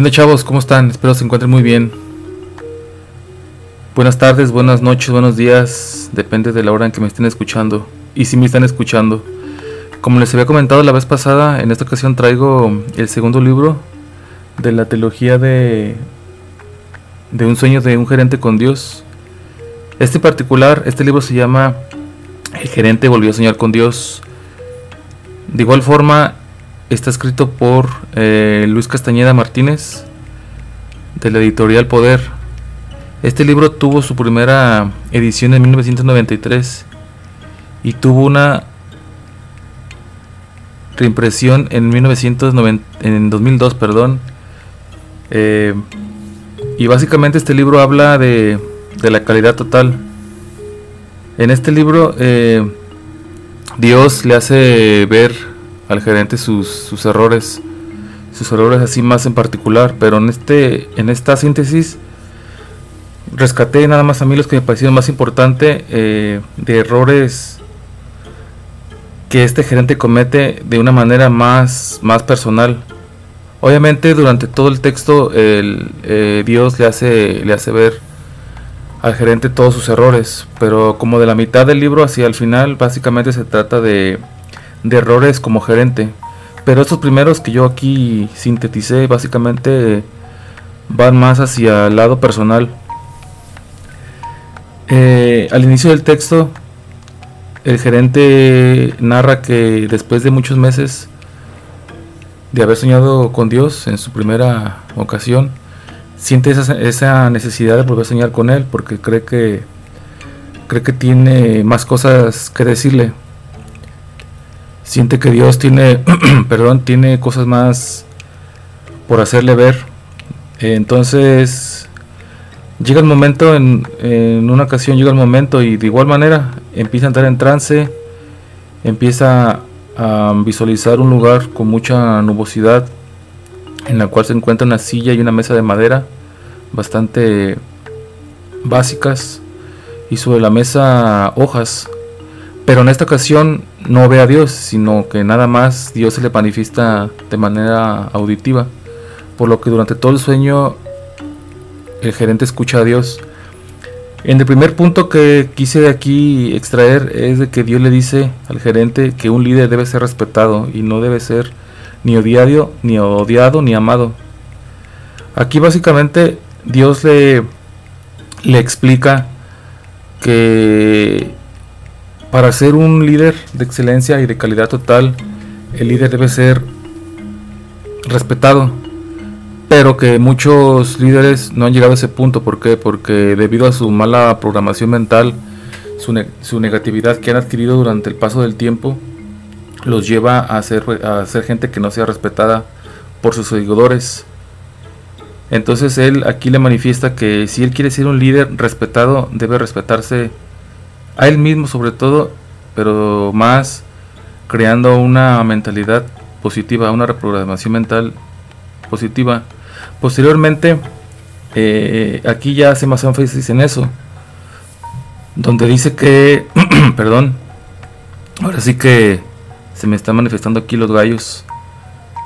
¿Qué onda chavos? ¿Cómo están? Espero se encuentren muy bien. Buenas tardes, buenas noches, buenos días. Depende de la hora en que me estén escuchando. Y si me están escuchando. Como les había comentado la vez pasada, en esta ocasión traigo el segundo libro de la teología de, de un sueño de un gerente con Dios. Este particular, este libro se llama El gerente volvió a soñar con Dios. De igual forma, está escrito por eh, Luis Castañeda Martínez de la editorial Poder. Este libro tuvo su primera edición en 1993 y tuvo una reimpresión en 1990, en 2002, perdón. Eh, y básicamente este libro habla de, de, la calidad total. En este libro eh, Dios le hace ver al gerente sus, sus, errores, sus errores así más en particular, pero en este, en esta síntesis rescaté nada más a mí los que me parecieron más importante eh, de errores que este gerente comete de una manera más, más personal. Obviamente durante todo el texto el, eh, Dios le hace, le hace ver al gerente todos sus errores, pero como de la mitad del libro hacia el final básicamente se trata de, de errores como gerente. Pero estos primeros que yo aquí sinteticé básicamente van más hacia el lado personal. Eh, al inicio del texto, el gerente narra que después de muchos meses de haber soñado con Dios en su primera ocasión, siente esa, esa, necesidad de volver a soñar con él porque cree que cree que tiene más cosas que decirle. Siente que Dios tiene, perdón, tiene cosas más por hacerle ver. Entonces llega el momento, en, en una ocasión llega el momento y de igual manera empieza a entrar en trance, empieza a visualizar un lugar con mucha nubosidad en la cual se encuentra una silla y una mesa de madera bastante básicas y sobre la mesa hojas. Pero en esta ocasión no ve a Dios, sino que nada más Dios se le manifiesta de manera auditiva. Por lo que durante todo el sueño el gerente escucha a Dios. En el primer punto que quise aquí extraer es de que Dios le dice al gerente que un líder debe ser respetado y no debe ser ni odiado, ni odiado, ni amado. Aquí básicamente Dios le, le explica que para ser un líder de excelencia y de calidad total, el líder debe ser respetado. Pero que muchos líderes no han llegado a ese punto. ¿Por qué? Porque debido a su mala programación mental, su, ne su negatividad que han adquirido durante el paso del tiempo, los lleva a ser, a ser gente que no sea respetada por sus seguidores. Entonces él aquí le manifiesta que si él quiere ser un líder respetado, debe respetarse a él mismo sobre todo, pero más creando una mentalidad positiva, una reprogramación mental positiva. Posteriormente, eh, aquí ya hace más énfasis en eso, donde dice que, perdón, ahora sí que se me están manifestando aquí los gallos.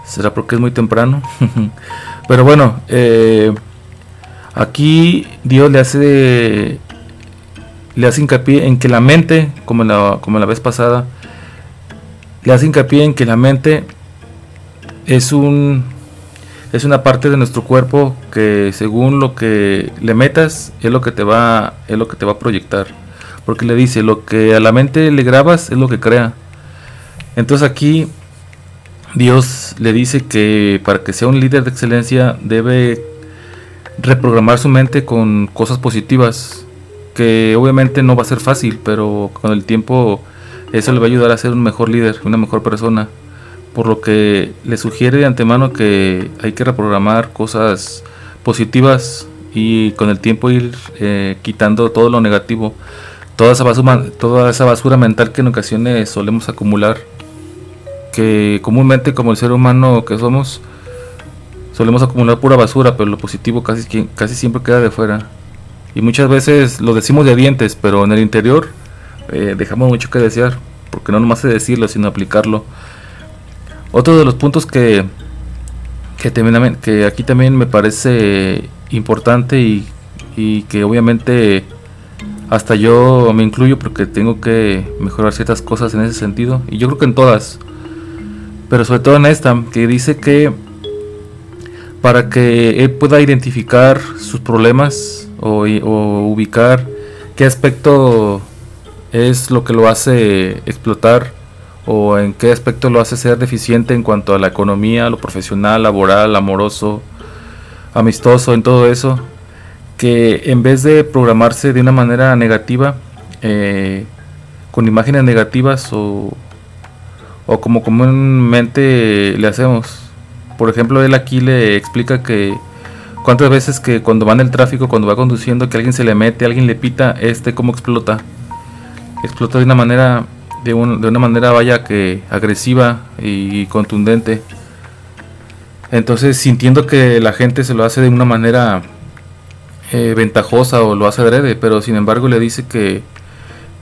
¿Será porque es muy temprano? Pero bueno, eh, aquí Dios le hace le hace hincapié en que la mente, como la, como la vez pasada, le hace hincapié en que la mente es un es una parte de nuestro cuerpo que según lo que le metas es lo que te va es lo que te va a proyectar. Porque le dice lo que a la mente le grabas es lo que crea. Entonces aquí Dios le dice que para que sea un líder de excelencia debe reprogramar su mente con cosas positivas, que obviamente no va a ser fácil, pero con el tiempo eso le va a ayudar a ser un mejor líder, una mejor persona. Por lo que le sugiere de antemano que hay que reprogramar cosas positivas y con el tiempo ir eh, quitando todo lo negativo, toda esa, basura, toda esa basura mental que en ocasiones solemos acumular que comúnmente como el ser humano que somos solemos acumular pura basura, pero lo positivo casi, casi siempre queda de fuera. Y muchas veces lo decimos de dientes, pero en el interior eh, dejamos mucho que desear, porque no nomás es decirlo, sino aplicarlo. Otro de los puntos que, que, que aquí también me parece importante y, y que obviamente hasta yo me incluyo porque tengo que mejorar ciertas cosas en ese sentido y yo creo que en todas pero sobre todo en esta que dice que para que él pueda identificar sus problemas o, ubicar qué aspecto es lo que lo hace explotar o en qué aspecto lo hace ser deficiente en cuanto a la economía, lo profesional, laboral, amoroso, amistoso, en todo eso, que en vez de programarse de una manera negativa, eh, con imágenes negativas o, o como comúnmente le hacemos. Por ejemplo, él aquí le explica que cuántas veces que cuando va en el tráfico, cuando va conduciendo, que alguien se le mete, alguien le pita, este cómo explota. Explota de una manera de, de una manera vaya que agresiva y contundente. Entonces, sintiendo que la gente se lo hace de una manera eh, ventajosa o lo hace adrede, pero sin embargo le dice que,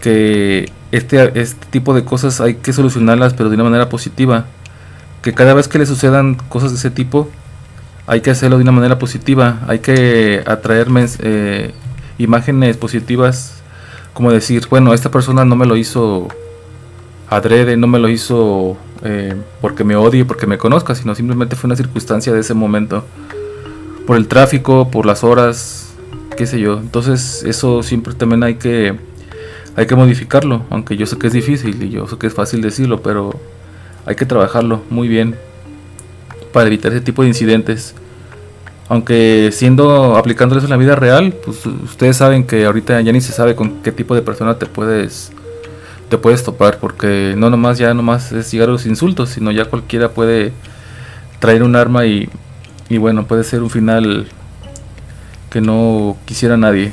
que este, este tipo de cosas hay que solucionarlas, pero de una manera positiva. Que cada vez que le sucedan cosas de ese tipo, hay que hacerlo de una manera positiva, hay que atraer eh, imágenes positivas, como decir, bueno, esta persona no me lo hizo adrede, no me lo hizo eh, porque me odie, porque me conozca, sino simplemente fue una circunstancia de ese momento. Por el tráfico, por las horas, qué sé yo. Entonces eso siempre también hay que, hay que modificarlo, aunque yo sé que es difícil y yo sé que es fácil decirlo, pero hay que trabajarlo muy bien para evitar ese tipo de incidentes. Aunque siendo aplicándolo en la vida real, pues ustedes saben que ahorita ya ni se sabe con qué tipo de persona te puedes te puedes topar porque no nomás ya nomás es llegar a los insultos, sino ya cualquiera puede traer un arma y, y bueno, puede ser un final que no quisiera nadie.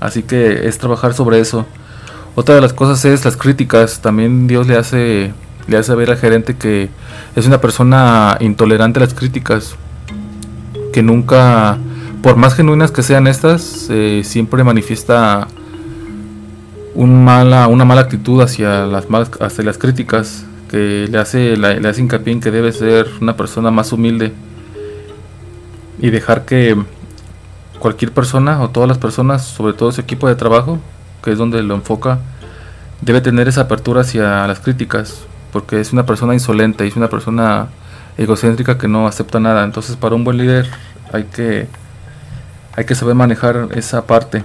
Así que es trabajar sobre eso. Otra de las cosas es las críticas. También Dios le hace le hace ver al gerente que es una persona intolerante a las críticas, que nunca, por más genuinas que sean estas, eh, siempre manifiesta un mala, una mala actitud hacia las, hacia las críticas, que le hace, le hace hincapié en que debe ser una persona más humilde y dejar que cualquier persona o todas las personas, sobre todo su equipo de trabajo, que es donde lo enfoca, debe tener esa apertura hacia las críticas, porque es una persona insolente y es una persona egocéntrica que no acepta nada. Entonces, para un buen líder hay que hay que saber manejar esa parte.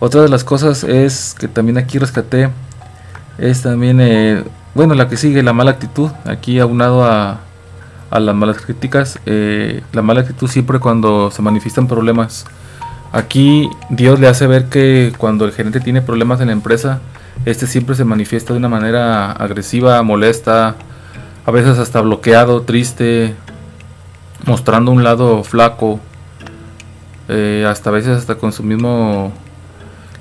Otra de las cosas es que también aquí rescaté es también, eh, bueno, la que sigue, la mala actitud. Aquí aunado a, a las malas críticas, eh, la mala actitud siempre cuando se manifiestan problemas. Aquí Dios le hace ver que cuando el gerente tiene problemas en la empresa, este siempre se manifiesta de una manera agresiva, molesta, a veces hasta bloqueado, triste, mostrando un lado flaco, eh, hasta a veces hasta con su mismo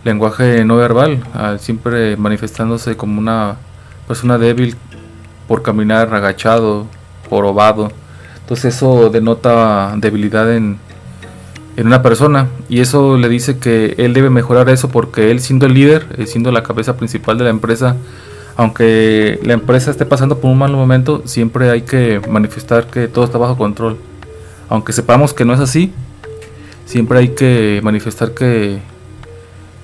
lenguaje no verbal, siempre manifestándose como una persona débil por caminar agachado, jorobado. Entonces eso denota debilidad en, en una persona y eso le dice que él debe mejorar eso porque él siendo el líder, eh, siendo la cabeza principal de la empresa, aunque la empresa esté pasando por un mal momento, siempre hay que manifestar que todo está bajo control. Aunque sepamos que no es así, siempre hay que manifestar que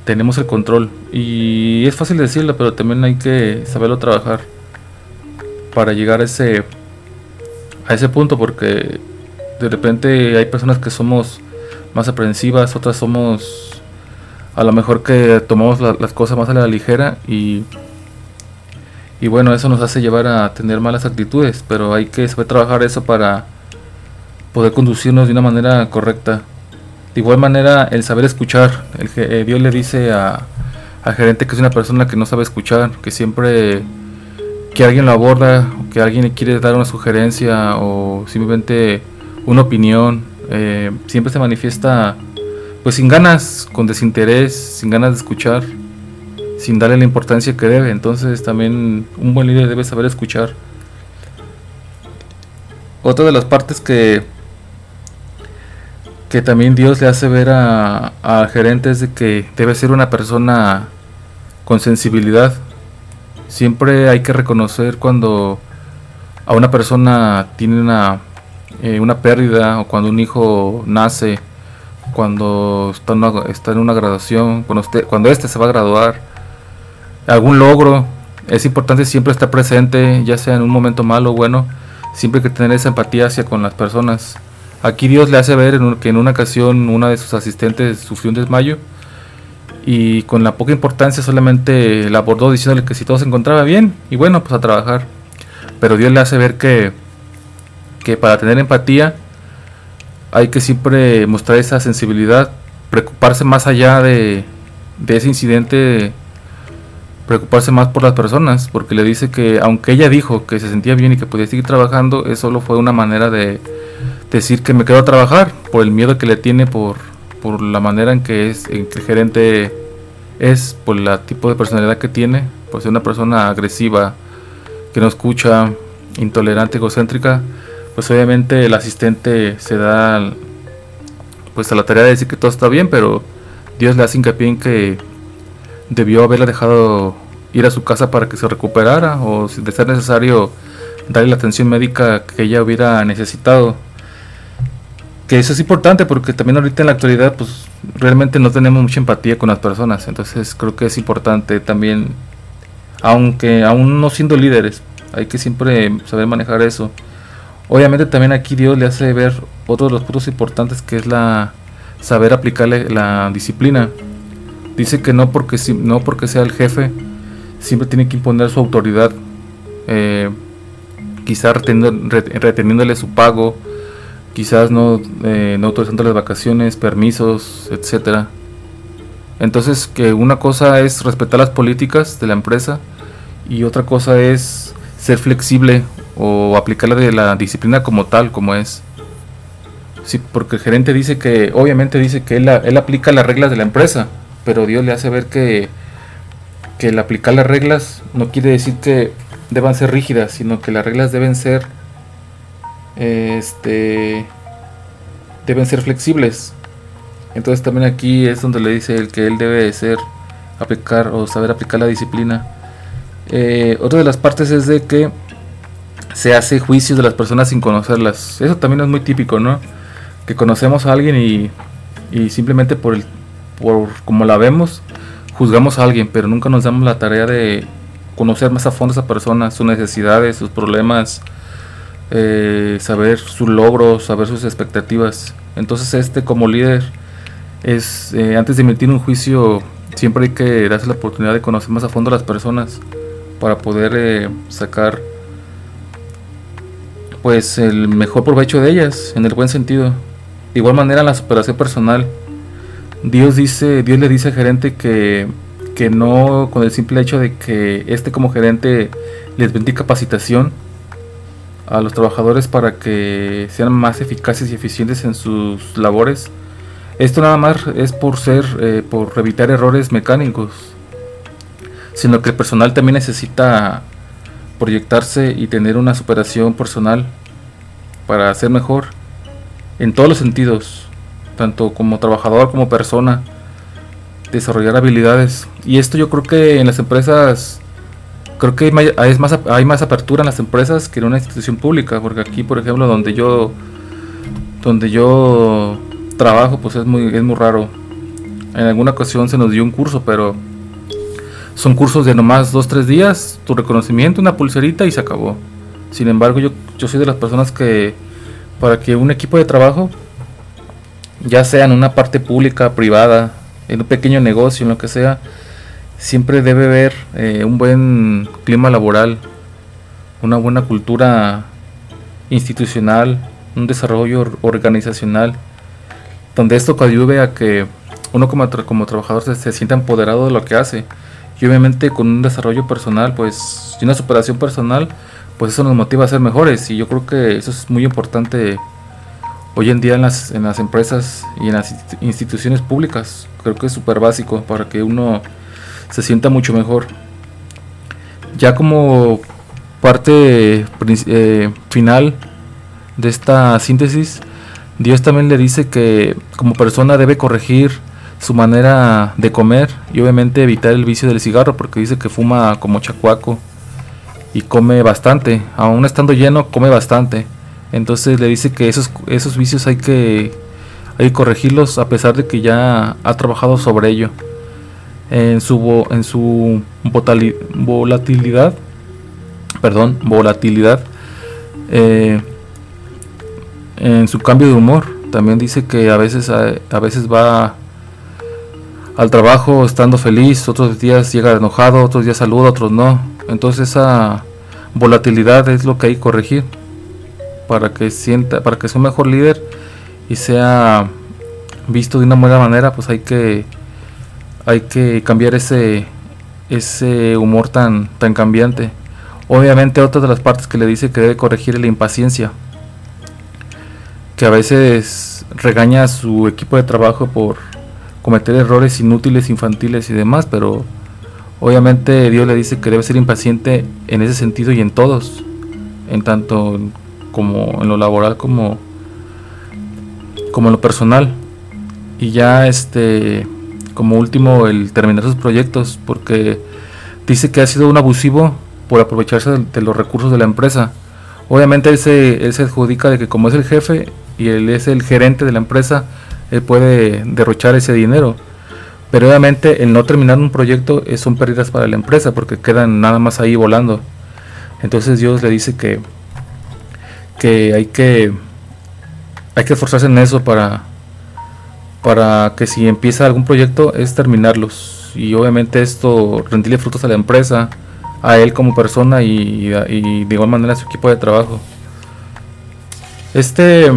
tenemos el control. Y es fácil decirlo, pero también hay que saberlo trabajar para llegar a ese, a ese punto, porque de repente hay personas que somos más aprensivas, otras somos a lo mejor que tomamos las cosas más a la ligera y, y bueno, eso nos hace llevar a tener malas actitudes, pero hay que saber trabajar eso para poder conducirnos de una manera correcta. De igual manera, el saber escuchar. El, eh, Dios le dice a, al gerente que es una persona que no sabe escuchar, que siempre que alguien lo aborda, que alguien le quiere dar una sugerencia o simplemente una opinión, eh, siempre se manifiesta pues sin ganas, con desinterés, sin ganas de escuchar, sin darle la importancia que debe. Entonces también un buen líder debe saber escuchar. Otra de las partes que que también Dios le hace ver a, a gerentes de que debe ser una persona con sensibilidad. Siempre hay que reconocer cuando a una persona tiene una eh, una pérdida o cuando un hijo nace, cuando está, está en una graduación, cuando, usted, cuando este se va a graduar, algún logro, es importante siempre estar presente, ya sea en un momento malo o bueno, siempre que tener esa empatía hacia con las personas. Aquí Dios le hace ver que en una ocasión una de sus asistentes sufrió un desmayo y con la poca importancia solamente la abordó diciéndole que si todo se encontraba bien y bueno, pues a trabajar. Pero Dios le hace ver que, que para tener empatía hay que siempre mostrar esa sensibilidad, preocuparse más allá de, de ese incidente preocuparse más por las personas, porque le dice que aunque ella dijo que se sentía bien y que podía seguir trabajando, eso solo fue una manera de decir que me quedo a trabajar por el miedo que le tiene por, por la manera en que es en que el gerente es, por el tipo de personalidad que tiene, por ser una persona agresiva, que no escucha, intolerante, egocéntrica, pues obviamente el asistente se da pues a la tarea de decir que todo está bien, pero Dios le hace hincapié en que debió haberla dejado ir a su casa para que se recuperara o de ser necesario darle la atención médica que ella hubiera necesitado. Que eso es importante porque también ahorita en la actualidad pues realmente no tenemos mucha empatía con las personas, entonces creo que es importante también, aunque aún no siendo líderes, hay que siempre saber manejar eso. Obviamente también aquí Dios le hace ver otro de los puntos importantes que es la saber aplicarle la disciplina. Dice que no porque, no porque sea el jefe, siempre tiene que imponer su autoridad, eh, quizás reteniéndole su pago, quizás no, eh, no autorizando las vacaciones, permisos, etcétera. Entonces que una cosa es respetar las políticas de la empresa y otra cosa es ser flexible o aplicar de la disciplina como tal, como es. Sí, porque el gerente dice que, obviamente dice que él, él aplica las reglas de la empresa, pero Dios le hace ver que, que el aplicar las reglas no quiere decir que deban ser rígidas, sino que las reglas deben ser este deben ser flexibles. Entonces también aquí es donde le dice el que él debe ser aplicar o saber aplicar la disciplina. Eh, otra de las partes es de que se hace juicio de las personas sin conocerlas. Eso también es muy típico, ¿no? Que conocemos a alguien y, y simplemente por el por como la vemos, juzgamos a alguien, pero nunca nos damos la tarea de conocer más a fondo a esa persona, sus necesidades, sus problemas, eh, saber sus logros, saber sus expectativas. Entonces este como líder es, eh, antes de emitir un juicio, siempre hay que darse la oportunidad de conocer más a fondo a las personas para poder eh, sacar pues el mejor provecho de ellas, en el buen sentido. De igual manera en la superación personal, Dios dice, Dios le dice al gerente que, que no con el simple hecho de que este como gerente les vende capacitación a los trabajadores para que sean más eficaces y eficientes en sus labores. Esto nada más es por ser, eh, por evitar errores mecánicos, sino que el personal también necesita proyectarse y tener una superación personal para ser mejor en todos los sentidos, tanto como trabajador como persona, desarrollar habilidades. Y esto yo creo que en las empresas, creo que hay más, hay más apertura en las empresas que en una institución pública, porque aquí, por ejemplo, donde yo, donde yo trabajo, pues es muy, es muy raro. En alguna ocasión se nos dio un curso, pero son cursos de nomás dos, tres días, tu reconocimiento, una pulserita y se acabó. Sin embargo, yo, yo soy de las personas que para que un equipo de trabajo ya sea en una parte pública, privada, en un pequeño negocio, en lo que sea, siempre debe haber eh, un buen clima laboral, una buena cultura institucional, un desarrollo organizacional, donde esto ayude a que uno como, como trabajador se, sienta empoderado de lo que hace. Y obviamente con un desarrollo personal, pues, y una superación personal, pues eso nos motiva a ser mejores. Y yo creo que eso es muy importante hoy en día en las, en las empresas y en las instituciones públicas. Creo que es súper básico para que uno se sienta mucho mejor. Ya como parte eh, final de esta síntesis, Dios también le dice que como persona debe corregir su manera de comer y obviamente evitar el vicio del cigarro porque dice que fuma como chacuaco y come bastante, aún estando lleno come bastante. Entonces le dice que esos, esos vicios hay que, hay que corregirlos a pesar de que ya ha trabajado sobre ello. En su, en su volatilidad, perdón, volatilidad, eh, en su cambio de humor. También dice que a veces, a, veces va al trabajo estando feliz, otros días llega enojado, otros días saluda, otros no. Entonces esa volatilidad es lo que hay que corregir para que sienta, para que sea un mejor líder y sea visto de una buena manera, pues hay que hay que cambiar ese ese humor tan tan cambiante. Obviamente otra de las partes que le dice que debe corregir es la impaciencia. Que a veces regaña a su equipo de trabajo por cometer errores inútiles, infantiles y demás, pero obviamente Dios le dice que debe ser impaciente en ese sentido y en todos, en tanto como en lo laboral como como en lo personal. Y ya este como último el terminar sus proyectos porque dice que ha sido un abusivo por aprovecharse de, los recursos de la empresa. Obviamente él se, él se adjudica de que como es el jefe y él es el gerente de la empresa, él puede derrochar ese dinero. Pero obviamente el no terminar un proyecto son pérdidas para la empresa porque quedan nada más ahí volando. Entonces Dios le dice que, que hay que hay que esforzarse en eso para para que si empieza algún proyecto es terminarlos y obviamente esto rendirle frutos a la empresa a él como persona y, de igual manera a su equipo de trabajo. Este,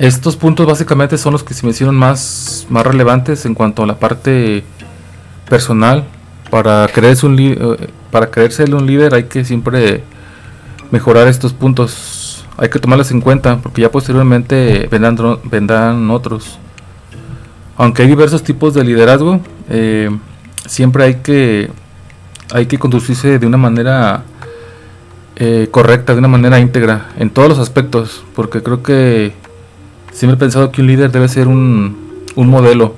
estos puntos básicamente son los que se me hicieron más, más relevantes en cuanto a la parte personal. Para creerse, un eh, para creerse un líder hay que siempre mejorar estos puntos. Hay que tomarlos en cuenta porque ya posteriormente vendrán, vendrán otros. Aunque hay diversos tipos de liderazgo, eh, siempre hay que hay que conducirse de una manera eh, correcta, de una manera íntegra, en todos los aspectos, porque creo que siempre he pensado que un líder debe ser un, un modelo.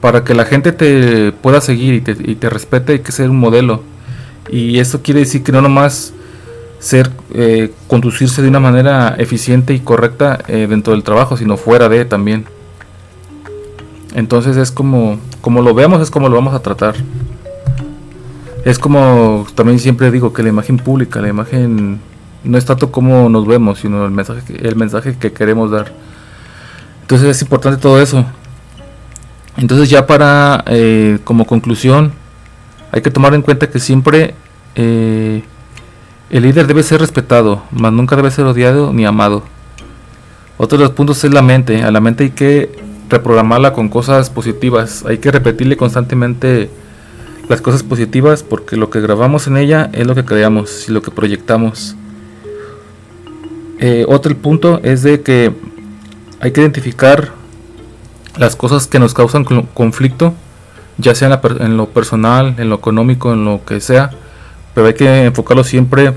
Para que la gente te pueda seguir y te, y te, respete hay que ser un modelo. Y eso quiere decir que no nomás ser eh, conducirse de una manera eficiente y correcta eh, dentro del trabajo, sino fuera de también. Entonces es como, como lo veamos, es como lo vamos a tratar es como también siempre digo que la imagen pública, la imagen no es tanto como nos vemos, sino el mensaje, el mensaje que queremos dar. Entonces es importante todo eso. Entonces ya para eh, como conclusión hay que tomar en cuenta que siempre eh, el líder debe ser respetado, mas nunca debe ser odiado ni amado. Otro de los puntos es la mente. A la mente hay que reprogramarla con cosas positivas. Hay que repetirle constantemente las cosas positivas porque lo que grabamos en ella es lo que creamos y lo que proyectamos. Eh, otro punto es de que hay que identificar las cosas que nos causan conflicto, ya sea en, lo personal, en lo económico, en lo que sea, pero hay que enfocarlo siempre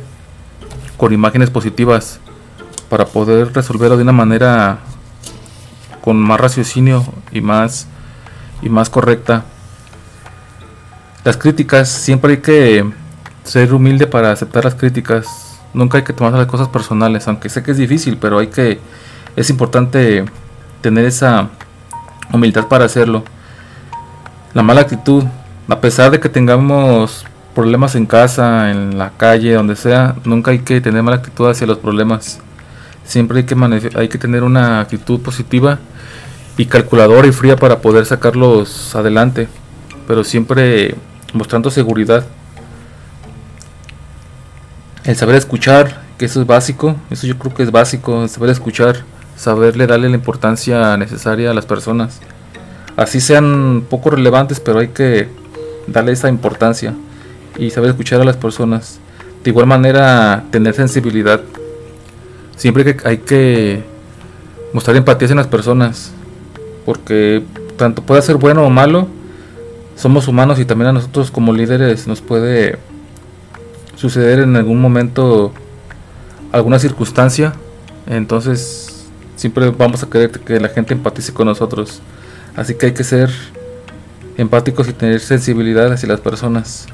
con imágenes positivas para poder resolverlo de una manera con más raciocinio y más y más correcta las críticas, siempre hay que ser humilde para aceptar las críticas. Nunca hay que tomar las cosas personales, aunque sé que es difícil, pero hay que es importante tener esa humildad para hacerlo. La mala actitud, a pesar de que tengamos problemas en casa, en la calle, donde sea, nunca hay que tener mala actitud hacia los problemas. Siempre hay que, hay que tener una actitud positiva y calculadora y fría para poder sacarlos adelante. Pero siempre mostrando seguridad. El saber escuchar, que eso es básico, eso yo creo que es básico, el saber escuchar, saberle darle la importancia necesaria a las personas. Así sean poco relevantes, pero hay que darle esa importancia y saber escuchar a las personas. De igual manera, tener sensibilidad. Siempre que hay que mostrar empatía en las personas, porque tanto puede ser bueno o malo, somos humanos y también a nosotros como líderes nos puede suceder en algún momento alguna circunstancia. Entonces siempre vamos a querer que la gente empatice con nosotros. Así que hay que ser empáticos y tener sensibilidad hacia las personas.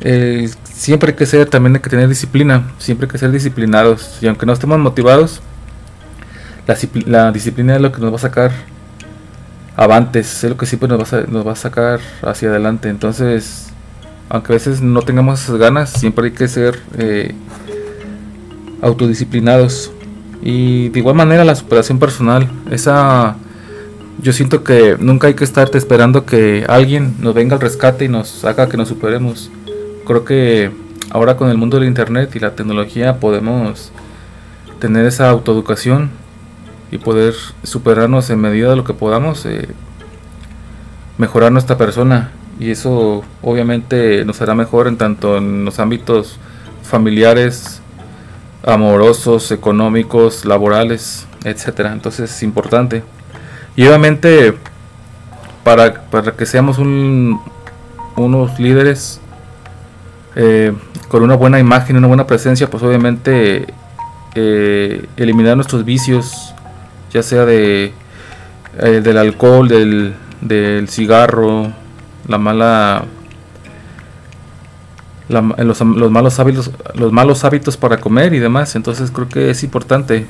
eh, siempre hay que ser, también hay que tener disciplina, siempre hay que ser disciplinados. Y aunque no estemos motivados, la, disciplina es lo que nos va a sacar avantes, es lo que siempre nos va a, nos va a sacar hacia adelante. Entonces, aunque a veces no tengamos esas ganas, siempre hay que ser eh, autodisciplinados. Y de igual manera la superación personal, esa yo siento que nunca hay que estarte esperando que alguien nos venga al rescate y nos haga que nos superemos. Creo que ahora con el mundo del internet y la tecnología podemos tener esa autoeducación y poder superarnos en medida de lo que podamos, eh, mejorar nuestra persona y eso obviamente nos hará mejor en tanto en los ámbitos familiares, amorosos, económicos, laborales, etcétera. Entonces es importante. Y obviamente para, para que seamos un, unos líderes eh, con una buena imagen, una buena presencia, pues obviamente eh, eliminar nuestros vicios, ya sea de eh, del alcohol, del, del cigarro, la mala los, malos hábitos los malos hábitos para comer y demás. Entonces creo que es importante.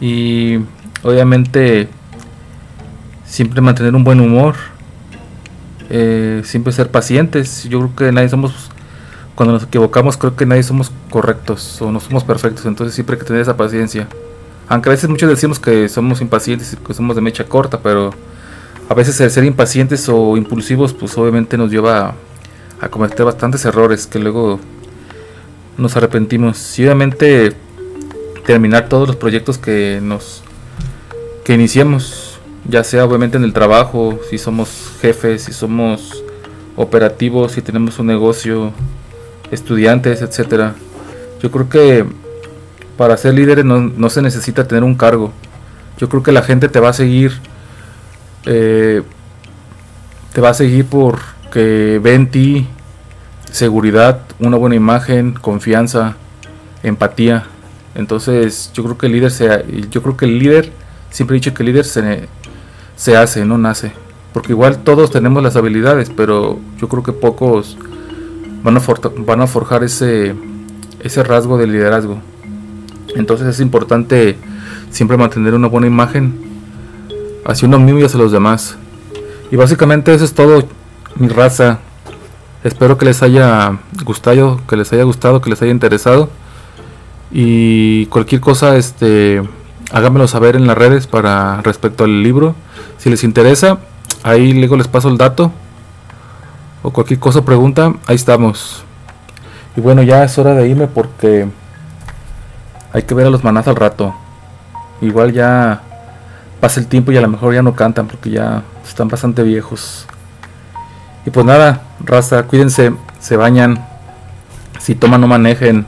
Y obviamente siempre mantener un buen humor. Eh, siempre ser pacientes. Yo creo que nadie somos cuando nos equivocamos creo que nadie somos correctos o no somos perfectos. Entonces siempre hay que tener esa paciencia. Aunque a veces muchos decimos que somos impacientes que somos de mecha corta pero a veces el ser impacientes o impulsivos pues obviamente nos lleva a, cometer bastantes errores que luego nos arrepentimos. Y obviamente terminar todos los proyectos que nos que iniciemos ya sea obviamente en el trabajo si somos jefes si somos operativos si tenemos un negocio estudiantes etcétera. Yo creo que para ser líderes no, no se necesita tener un cargo. Yo creo que la gente te va a seguir eh, te va a seguir porque ve en ti seguridad, una buena imagen, confianza, empatía. Entonces yo creo que el líder sea, yo creo que el líder, siempre he dicho que el líder se, se hace, no nace. Porque igual todos tenemos las habilidades, pero yo creo que pocos van a, van a forjar ese, ese rasgo de liderazgo. Entonces es importante siempre mantener una buena imagen hacia uno mismo y hacia los demás. Y básicamente eso es todo, mi raza. Espero que les haya gustado, que les haya gustado, que les haya interesado. Y cualquier cosa, este, háganmelo saber en las redes para respecto al libro. Si les interesa, ahí luego les paso el dato. O cualquier cosa pregunta, ahí estamos. Y bueno, ya es hora de irme porque hay que ver a los manás al rato. Igual ya pasa el tiempo y a lo mejor ya no cantan porque ya están bastante viejos. Y pues nada, raza, cuídense, se bañan. Si toman, no manejen.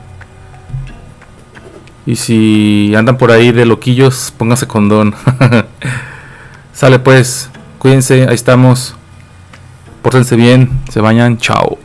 Y si andan por ahí de loquillos, pónganse condón. Sale pues, cuídense, ahí estamos. Pórtense bien, se bañan, chao.